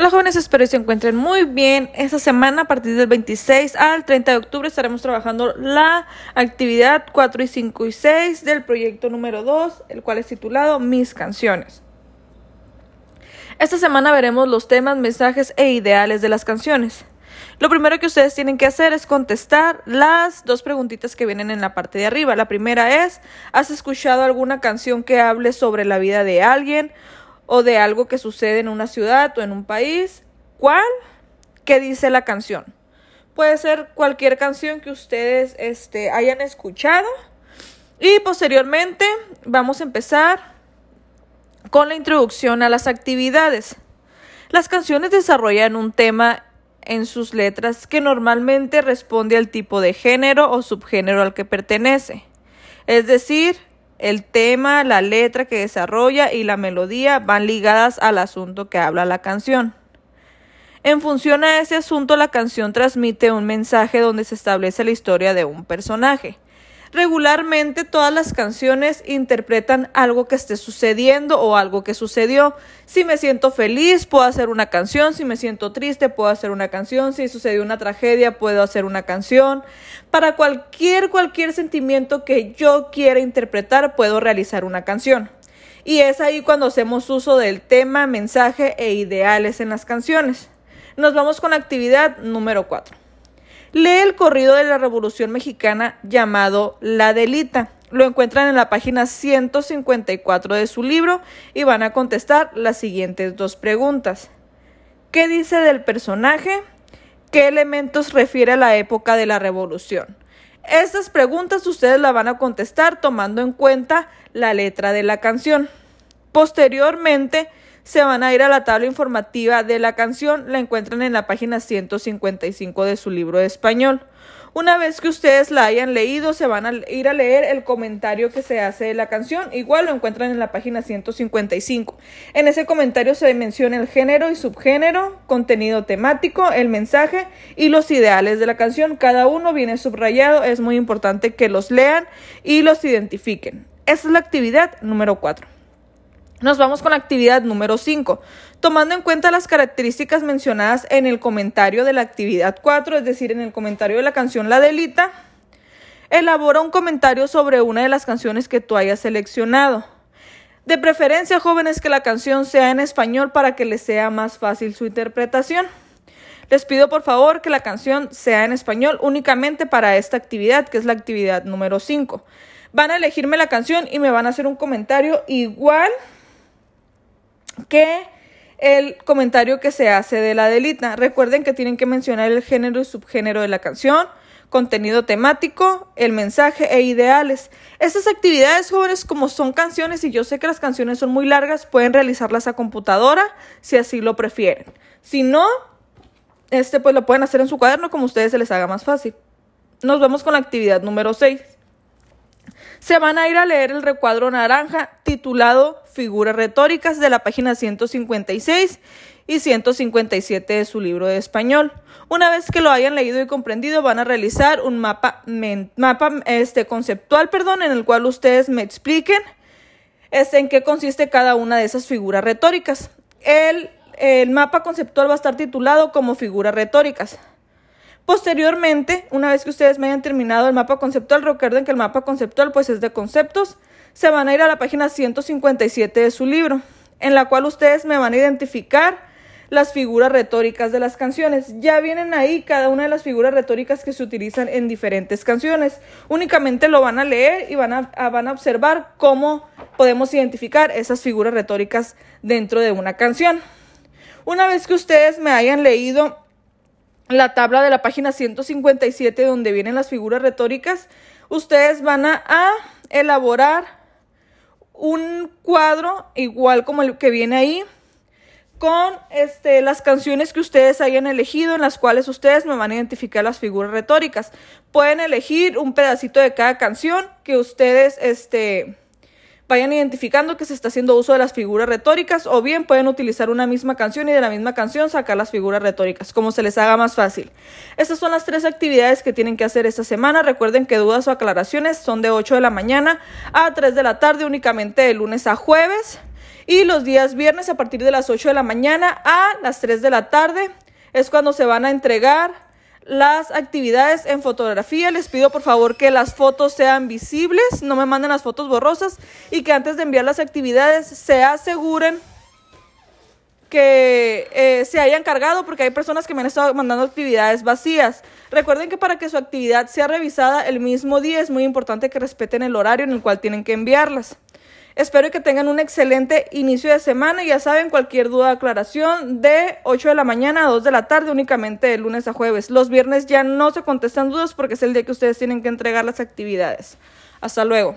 Hola jóvenes, espero que se encuentren muy bien. Esta semana, a partir del 26 al 30 de octubre, estaremos trabajando la actividad 4 y 5 y 6 del proyecto número 2, el cual es titulado Mis canciones. Esta semana veremos los temas, mensajes e ideales de las canciones. Lo primero que ustedes tienen que hacer es contestar las dos preguntitas que vienen en la parte de arriba. La primera es, ¿has escuchado alguna canción que hable sobre la vida de alguien o de algo que sucede en una ciudad o en un país. ¿Cuál? ¿Qué dice la canción? Puede ser cualquier canción que ustedes este, hayan escuchado. Y posteriormente vamos a empezar con la introducción a las actividades. Las canciones desarrollan un tema en sus letras que normalmente responde al tipo de género o subgénero al que pertenece. Es decir, el tema, la letra que desarrolla y la melodía van ligadas al asunto que habla la canción. En función a ese asunto, la canción transmite un mensaje donde se establece la historia de un personaje. Regularmente todas las canciones interpretan algo que esté sucediendo o algo que sucedió. Si me siento feliz, puedo hacer una canción. Si me siento triste, puedo hacer una canción. Si sucedió una tragedia, puedo hacer una canción. Para cualquier, cualquier sentimiento que yo quiera interpretar, puedo realizar una canción. Y es ahí cuando hacemos uso del tema, mensaje e ideales en las canciones. Nos vamos con actividad número 4. Lee el corrido de la Revolución Mexicana llamado La Delita. Lo encuentran en la página 154 de su libro y van a contestar las siguientes dos preguntas. ¿Qué dice del personaje? ¿Qué elementos refiere a la época de la Revolución? Estas preguntas ustedes las van a contestar tomando en cuenta la letra de la canción. Posteriormente, se van a ir a la tabla informativa de la canción, la encuentran en la página 155 de su libro de español. Una vez que ustedes la hayan leído, se van a ir a leer el comentario que se hace de la canción. Igual lo encuentran en la página 155. En ese comentario se menciona el género y subgénero, contenido temático, el mensaje y los ideales de la canción. Cada uno viene subrayado. Es muy importante que los lean y los identifiquen. Esa es la actividad número 4. Nos vamos con la actividad número 5. Tomando en cuenta las características mencionadas en el comentario de la actividad 4, es decir, en el comentario de la canción La Delita, elabora un comentario sobre una de las canciones que tú hayas seleccionado. De preferencia, jóvenes, que la canción sea en español para que les sea más fácil su interpretación. Les pido por favor que la canción sea en español únicamente para esta actividad, que es la actividad número 5. Van a elegirme la canción y me van a hacer un comentario igual que el comentario que se hace de la delita. Recuerden que tienen que mencionar el género y subgénero de la canción, contenido temático, el mensaje e ideales. Estas actividades, jóvenes, como son canciones y yo sé que las canciones son muy largas, pueden realizarlas a computadora si así lo prefieren. Si no, este pues lo pueden hacer en su cuaderno como a ustedes se les haga más fácil. Nos vemos con la actividad número 6 se van a ir a leer el recuadro naranja titulado Figuras retóricas de la página 156 y 157 de su libro de español. Una vez que lo hayan leído y comprendido, van a realizar un mapa, mapa este, conceptual perdón, en el cual ustedes me expliquen este, en qué consiste cada una de esas figuras retóricas. El, el mapa conceptual va a estar titulado como figuras retóricas. Posteriormente, una vez que ustedes me hayan terminado el mapa conceptual, recuerden que el mapa conceptual pues es de conceptos, se van a ir a la página 157 de su libro, en la cual ustedes me van a identificar las figuras retóricas de las canciones. Ya vienen ahí cada una de las figuras retóricas que se utilizan en diferentes canciones. Únicamente lo van a leer y van a, van a observar cómo podemos identificar esas figuras retóricas dentro de una canción. Una vez que ustedes me hayan leído la tabla de la página 157 donde vienen las figuras retóricas, ustedes van a, elaborar un cuadro igual como el que viene ahí con este, las canciones que ustedes hayan elegido en las cuales ustedes me van a identificar las figuras retóricas. Pueden elegir un pedacito de cada canción que ustedes este, vayan identificando que se está haciendo uso de las figuras retóricas o bien pueden utilizar una misma canción y de la misma canción sacar las figuras retóricas, como se les haga más fácil. Estas son las tres actividades que tienen que hacer esta semana. Recuerden que dudas o aclaraciones son de 8 de la mañana a 3 de la tarde únicamente de lunes a jueves. Y los días viernes a partir de las 8 de la mañana a las 3 de la tarde es cuando se van a entregar las actividades en fotografía. Les pido por favor que las fotos sean visibles, no me manden las fotos borrosas y que antes de enviar las actividades se aseguren que eh, se hayan cargado porque hay personas que me han estado mandando actividades vacías. Recuerden que para que su actividad sea revisada el mismo día es muy importante que respeten el horario en el cual tienen que enviarlas. Espero que tengan un excelente inicio de semana ya saben, cualquier duda o aclaración de 8 de la mañana a 2 de la tarde únicamente de lunes a jueves. Los viernes ya no se contestan dudas porque es el día que ustedes tienen que entregar las actividades. Hasta luego.